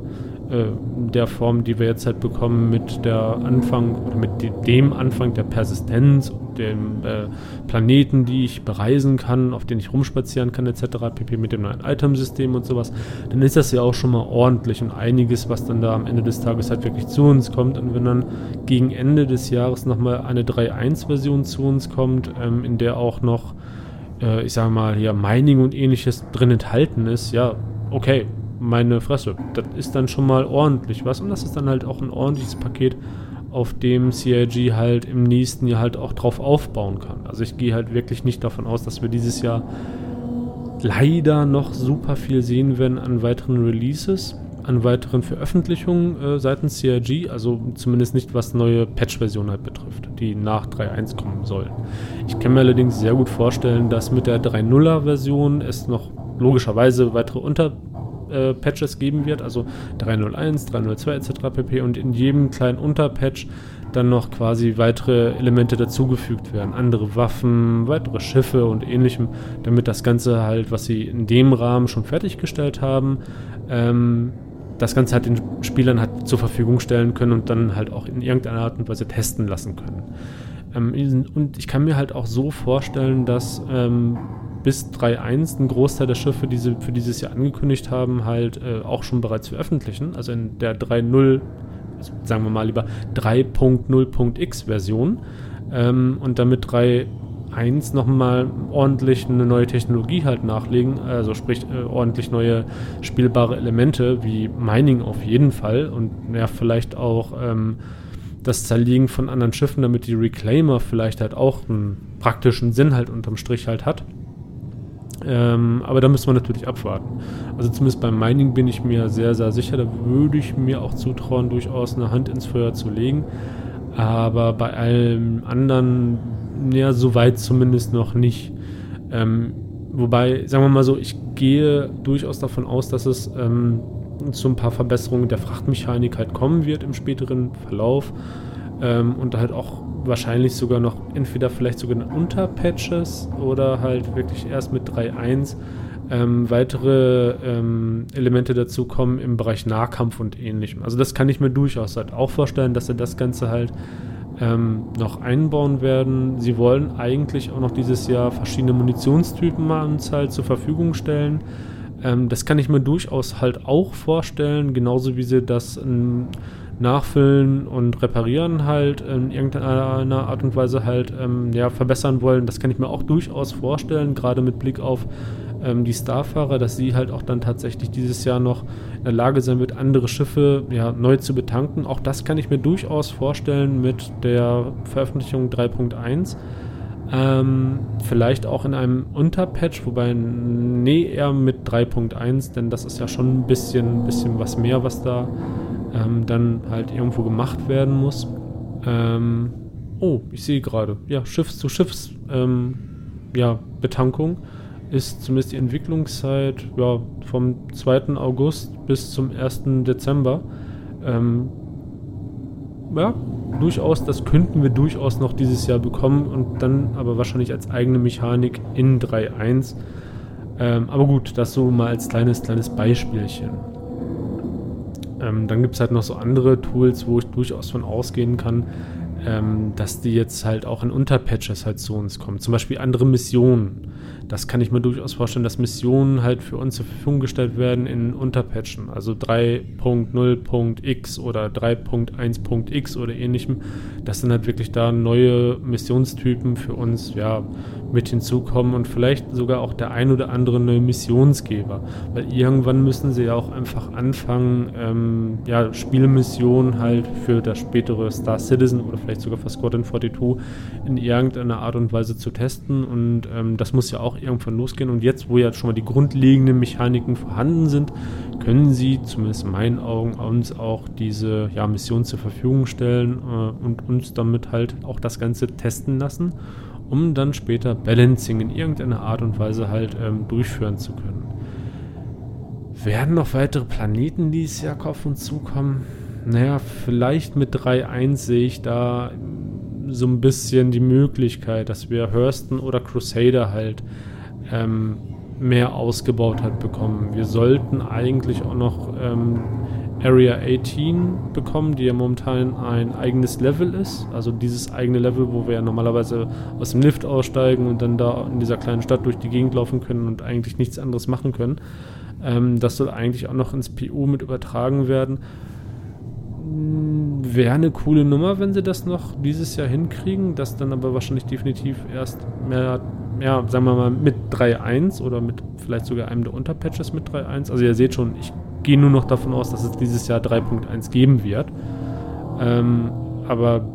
A: äh, der Form, die wir jetzt halt bekommen mit der Anfang oder mit dem Anfang der Persistenz dem äh, Planeten, die ich bereisen kann, auf den ich rumspazieren kann etc. pp. mit dem neuen Item-System und sowas, dann ist das ja auch schon mal ordentlich und einiges, was dann da am Ende des Tages halt wirklich zu uns kommt. Und wenn dann gegen Ende des Jahres nochmal eine 3.1-Version zu uns kommt, ähm, in der auch noch äh, ich sage mal, hier Mining und ähnliches drin enthalten ist, ja, okay, meine Fresse. Das ist dann schon mal ordentlich was und das ist dann halt auch ein ordentliches Paket, auf dem CIG halt im nächsten Jahr halt auch drauf aufbauen kann. Also ich gehe halt wirklich nicht davon aus, dass wir dieses Jahr leider noch super viel sehen werden an weiteren Releases an weiteren Veröffentlichungen äh, seitens CRG, also zumindest nicht was neue Patch-Versionen halt betrifft, die nach 3.1 kommen sollen. Ich kann mir allerdings sehr gut vorstellen, dass mit der 3.0er Version es noch logischerweise weitere Unterpatches äh, geben wird, also 3.01, 3.02 etc. pp. Und in jedem kleinen Unterpatch dann noch quasi weitere Elemente dazugefügt werden. Andere Waffen, weitere Schiffe und ähnlichem, damit das Ganze halt, was sie in dem Rahmen schon fertiggestellt haben, ähm, das Ganze halt den Spielern halt zur Verfügung stellen können und dann halt auch in irgendeiner Art und Weise testen lassen können. Ähm, und ich kann mir halt auch so vorstellen, dass ähm, bis 3.1 ein Großteil der Schiffe, die sie für dieses Jahr angekündigt haben, halt äh, auch schon bereits veröffentlichen. Also in der 3.0, also sagen wir mal lieber 3.0.x Version. Ähm, und damit 3.1 nochmal ordentlich eine neue Technologie halt nachlegen, also sprich äh, ordentlich neue spielbare Elemente wie Mining auf jeden Fall und ja, vielleicht auch ähm, das Zerlegen von anderen Schiffen, damit die Reclaimer vielleicht halt auch einen praktischen Sinn halt unterm Strich halt hat. Ähm, aber da müssen wir natürlich abwarten. Also zumindest beim Mining bin ich mir sehr, sehr sicher. Da würde ich mir auch zutrauen, durchaus eine Hand ins Feuer zu legen. Aber bei allem anderen, ja, soweit zumindest noch nicht. Ähm, wobei, sagen wir mal so, ich gehe durchaus davon aus, dass es ähm, zu ein paar Verbesserungen der Frachtmechanik halt kommen wird im späteren Verlauf. Ähm, und halt auch wahrscheinlich sogar noch entweder vielleicht sogar Unterpatches oder halt wirklich erst mit 3.1 ähm, weitere ähm, Elemente dazu kommen im Bereich Nahkampf und ähnlichem. Also das kann ich mir durchaus halt auch vorstellen, dass sie das Ganze halt ähm, noch einbauen werden. Sie wollen eigentlich auch noch dieses Jahr verschiedene Munitionstypen mal halt zur Verfügung stellen. Ähm, das kann ich mir durchaus halt auch vorstellen, genauso wie sie das in nachfüllen und reparieren halt in irgendeiner Art und Weise halt ähm, ja, verbessern wollen. Das kann ich mir auch durchaus vorstellen, gerade mit Blick auf ähm, die Starfahrer, dass sie halt auch dann tatsächlich dieses Jahr noch in der Lage sein wird, andere Schiffe ja, neu zu betanken. Auch das kann ich mir durchaus vorstellen mit der Veröffentlichung 3.1. Ähm, vielleicht auch in einem Unterpatch, wobei nee, eher mit 3.1, denn das ist ja schon ein bisschen, bisschen was mehr, was da ähm, dann halt irgendwo gemacht werden muss. Ähm, oh, ich sehe gerade, ja, Schiffs zu Schiffs, ähm, ja, Betankung ist zumindest die Entwicklungszeit ja, vom 2. August bis zum 1. Dezember. Ähm, ja, durchaus, das könnten wir durchaus noch dieses Jahr bekommen und dann aber wahrscheinlich als eigene Mechanik in 3.1. Ähm, aber gut, das so mal als kleines, kleines Beispielchen. Ähm, dann gibt es halt noch so andere Tools, wo ich durchaus von ausgehen kann, ähm, dass die jetzt halt auch in Unterpatches halt zu uns kommen. Zum Beispiel andere Missionen. Das kann ich mir durchaus vorstellen, dass Missionen halt für uns zur Verfügung gestellt werden in Unterpatchen, also 3.0.x oder 3.1.x oder ähnlichem, dass dann halt wirklich da neue Missionstypen für uns ja mit hinzukommen und vielleicht sogar auch der ein oder andere neue Missionsgeber, weil irgendwann müssen sie ja auch einfach anfangen, ähm, ja, Spielmissionen halt für das spätere Star Citizen oder vielleicht sogar für Squadron 42 in irgendeiner Art und Weise zu testen. Und ähm, das muss ja auch irgendwann losgehen. Und jetzt, wo ja schon mal die grundlegenden Mechaniken vorhanden sind, können sie, zumindest in meinen Augen, uns auch diese ja, Mission zur Verfügung stellen äh, und uns damit halt auch das Ganze testen lassen, um dann später Balancing in irgendeiner Art und Weise halt ähm, durchführen zu können. Werden noch weitere Planeten dieses Jahr auf uns zukommen? Naja, vielleicht mit 3.1 sehe ich da so ein bisschen die Möglichkeit, dass wir Hurston oder Crusader halt ähm, mehr ausgebaut hat bekommen. Wir sollten eigentlich auch noch ähm, Area 18 bekommen, die ja momentan ein eigenes Level ist. Also dieses eigene Level, wo wir ja normalerweise aus dem Lift aussteigen und dann da in dieser kleinen Stadt durch die Gegend laufen können und eigentlich nichts anderes machen können. Ähm, das soll eigentlich auch noch ins PU mit übertragen werden. Wäre eine coole Nummer, wenn sie das noch dieses Jahr hinkriegen, das dann aber wahrscheinlich definitiv erst mehr, ja, sagen wir mal mit 3.1 oder mit vielleicht sogar einem der Unterpatches mit 3.1. Also ihr seht schon, ich gehe nur noch davon aus, dass es dieses Jahr 3.1 geben wird. Ähm, aber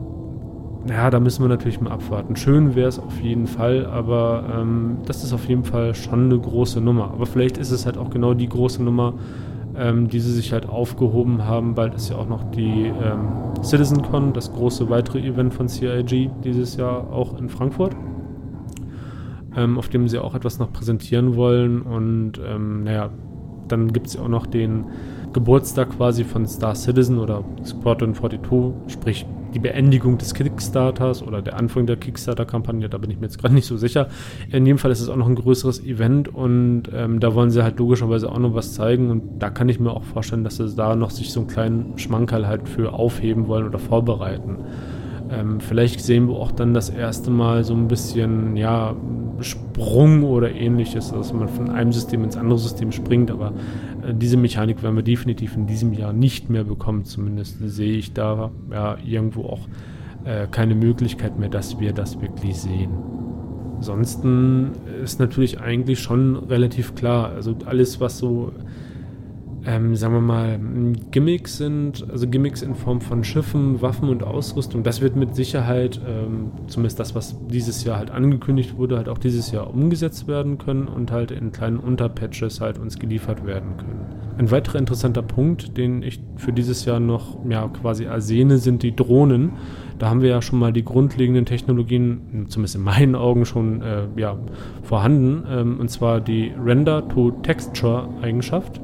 A: ja, da müssen wir natürlich mal abwarten. Schön wäre es auf jeden Fall, aber ähm, das ist auf jeden Fall schon eine große Nummer. Aber vielleicht ist es halt auch genau die große Nummer, ähm, die sie sich halt aufgehoben haben. Bald ist ja auch noch die ähm, CitizenCon, das große weitere Event von CIG dieses Jahr auch in Frankfurt, ähm, auf dem sie auch etwas noch präsentieren wollen. Und ähm, naja, dann gibt es ja auch noch den Geburtstag quasi von Star Citizen oder Squadron 42, sprich die Beendigung des Kickstarters oder der Anfang der Kickstarter-Kampagne, da bin ich mir jetzt gerade nicht so sicher. In jedem Fall ist es auch noch ein größeres Event und ähm, da wollen sie halt logischerweise auch noch was zeigen und da kann ich mir auch vorstellen, dass sie da noch sich so einen kleinen Schmankerl halt für aufheben wollen oder vorbereiten. Ähm, vielleicht sehen wir auch dann das erste Mal so ein bisschen, ja, Sprung oder ähnliches, dass man von einem System ins andere System springt, aber äh, diese Mechanik werden wir definitiv in diesem Jahr nicht mehr bekommen. Zumindest sehe ich da ja irgendwo auch äh, keine Möglichkeit mehr, dass wir das wirklich sehen. Ansonsten ist natürlich eigentlich schon relativ klar, also alles, was so ähm, sagen wir mal, Gimmicks sind, also Gimmicks in Form von Schiffen, Waffen und Ausrüstung, das wird mit Sicherheit, ähm, zumindest das, was dieses Jahr halt angekündigt wurde, halt auch dieses Jahr umgesetzt werden können und halt in kleinen Unterpatches halt uns geliefert werden können. Ein weiterer interessanter Punkt, den ich für dieses Jahr noch ja, quasi ersehne, sind die Drohnen. Da haben wir ja schon mal die grundlegenden Technologien, zumindest in meinen Augen schon äh, ja, vorhanden, ähm, und zwar die Render-to-Texture-Eigenschaft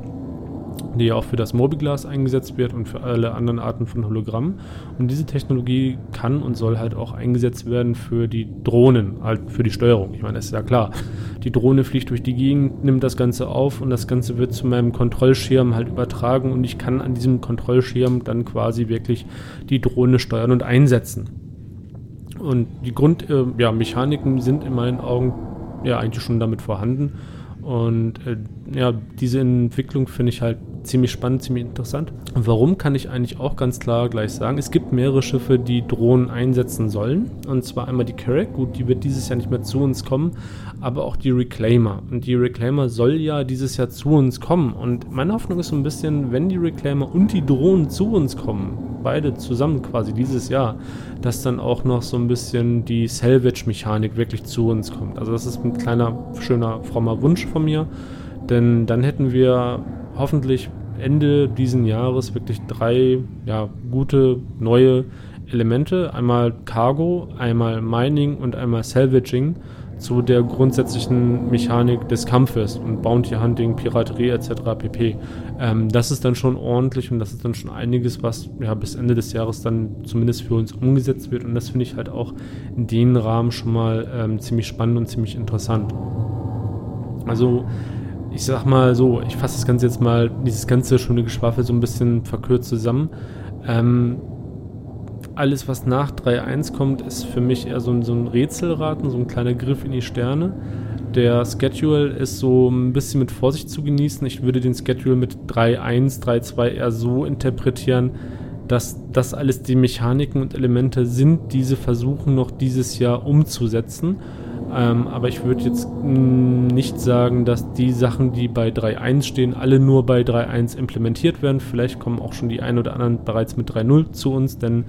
A: die ja auch für das Mobiglas eingesetzt wird und für alle anderen Arten von Hologrammen. Und diese Technologie kann und soll halt auch eingesetzt werden für die Drohnen, halt für die Steuerung. Ich meine, ist ja klar. Die Drohne fliegt durch die Gegend, nimmt das Ganze auf und das Ganze wird zu meinem Kontrollschirm halt übertragen und ich kann an diesem Kontrollschirm dann quasi wirklich die Drohne steuern und einsetzen. Und die Grundmechaniken äh, ja, sind in meinen Augen ja eigentlich schon damit vorhanden. Und äh, ja, diese Entwicklung finde ich halt ziemlich spannend, ziemlich interessant. Warum kann ich eigentlich auch ganz klar gleich sagen? Es gibt mehrere Schiffe, die Drohnen einsetzen sollen. Und zwar einmal die Carrack, gut, die wird dieses Jahr nicht mehr zu uns kommen, aber auch die Reclaimer. Und die Reclaimer soll ja dieses Jahr zu uns kommen. Und meine Hoffnung ist so ein bisschen, wenn die Reclaimer und die Drohnen zu uns kommen, beide zusammen quasi dieses Jahr, dass dann auch noch so ein bisschen die Salvage-Mechanik wirklich zu uns kommt. Also das ist ein kleiner, schöner, frommer Wunsch von mir. Denn dann hätten wir hoffentlich Ende diesen Jahres wirklich drei ja, gute neue Elemente. Einmal Cargo, einmal Mining und einmal Salvaging zu der grundsätzlichen Mechanik des Kampfes und Bounty Hunting, Piraterie etc. pp. Ähm, das ist dann schon ordentlich und das ist dann schon einiges, was ja bis Ende des Jahres dann zumindest für uns umgesetzt wird und das finde ich halt auch in dem Rahmen schon mal ähm, ziemlich spannend und ziemlich interessant. Also ich sag mal so, ich fasse das Ganze jetzt mal, dieses ganze schöne Geschwafel so ein bisschen verkürzt zusammen. Ähm, alles, was nach 3.1 kommt, ist für mich eher so ein, so ein Rätselraten, so ein kleiner Griff in die Sterne. Der Schedule ist so ein bisschen mit Vorsicht zu genießen. Ich würde den Schedule mit 3.1, 3.2 eher so interpretieren, dass das alles die Mechaniken und Elemente sind, diese versuchen noch dieses Jahr umzusetzen. Ähm, aber ich würde jetzt nicht sagen, dass die Sachen, die bei 3.1 stehen, alle nur bei 3.1 implementiert werden. Vielleicht kommen auch schon die ein oder anderen bereits mit 3.0 zu uns, denn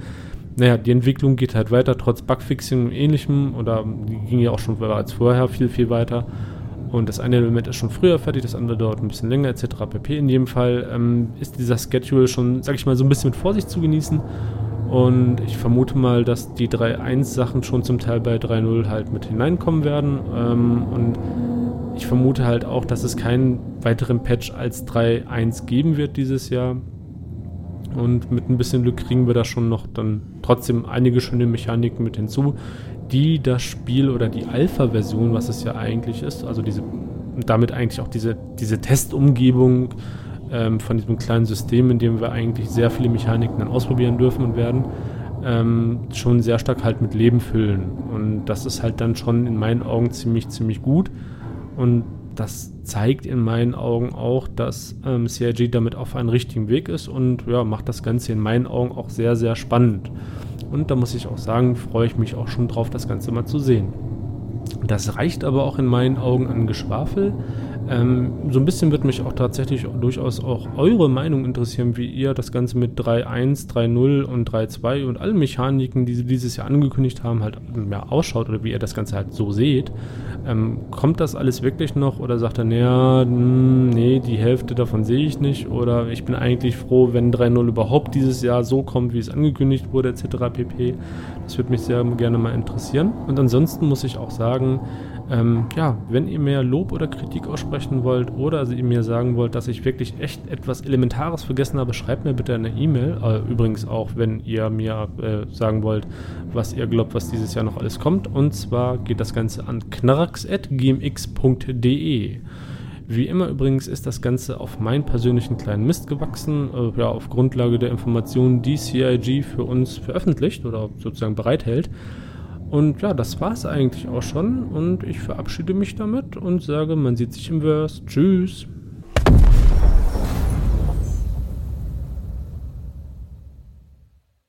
A: naja, die Entwicklung geht halt weiter, trotz Bugfixing und ähnlichem, oder die ging ja auch schon bereits vorher viel, viel weiter. Und das eine Element ist schon früher fertig, das andere dauert ein bisschen länger, etc. pp. In jedem Fall ähm, ist dieser Schedule schon, sag ich mal, so ein bisschen mit Vorsicht zu genießen. Und ich vermute mal, dass die 3.1-Sachen schon zum Teil bei 3.0 halt mit hineinkommen werden. Ähm, und ich vermute halt auch, dass es keinen weiteren Patch als 3.1 geben wird dieses Jahr. Und mit ein bisschen Glück kriegen wir da schon noch dann trotzdem einige schöne Mechaniken mit hinzu, die das Spiel oder die Alpha-Version, was es ja eigentlich ist, also diese damit eigentlich auch diese, diese Testumgebung ähm, von diesem kleinen System, in dem wir eigentlich sehr viele Mechaniken dann ausprobieren dürfen und werden, ähm, schon sehr stark halt mit Leben füllen. Und das ist halt dann schon in meinen Augen ziemlich, ziemlich gut. Und das zeigt in meinen Augen auch, dass ähm, CIG damit auf einem richtigen Weg ist und ja, macht das Ganze in meinen Augen auch sehr, sehr spannend. Und da muss ich auch sagen, freue ich mich auch schon drauf, das Ganze mal zu sehen. Das reicht aber auch in meinen Augen an Geschwafel. Ähm, so ein bisschen wird mich auch tatsächlich durchaus auch eure Meinung interessieren, wie ihr das Ganze mit 3.1, 3.0 und 3.2 und allen Mechaniken, die sie dieses Jahr angekündigt haben, halt mehr ausschaut oder wie ihr das Ganze halt so seht. Ähm, kommt das alles wirklich noch oder sagt er, naja, hm, nee, die Hälfte davon sehe ich nicht oder ich bin eigentlich froh, wenn 3.0 überhaupt dieses Jahr so kommt, wie es angekündigt wurde, etc. pp. Das würde mich sehr gerne mal interessieren. Und ansonsten muss ich auch sagen, Ähm, ja, wenn ihr mehr Lob oder Kritik aussprechen wollt oder ihr mir sagen wollt, dass ich wirklich echt etwas Elementares vergessen habe, schreibt mir bitte eine E-Mail. Äh, übrigens auch, wenn ihr mir äh, sagen wollt, was ihr glaubt, was dieses Jahr noch alles kommt. Und zwar geht das Ganze an knarks.gmx.de. Wie immer übrigens ist das Ganze auf meinen persönlichen kleinen Mist gewachsen, äh, ja, auf Grundlage der Informationen, die CIG für uns veröffentlicht oder sozusagen bereithält. Und ja, das war es eigentlich auch schon und ich verabschiede mich damit und sage, man sieht sich im Verse. Tschüss.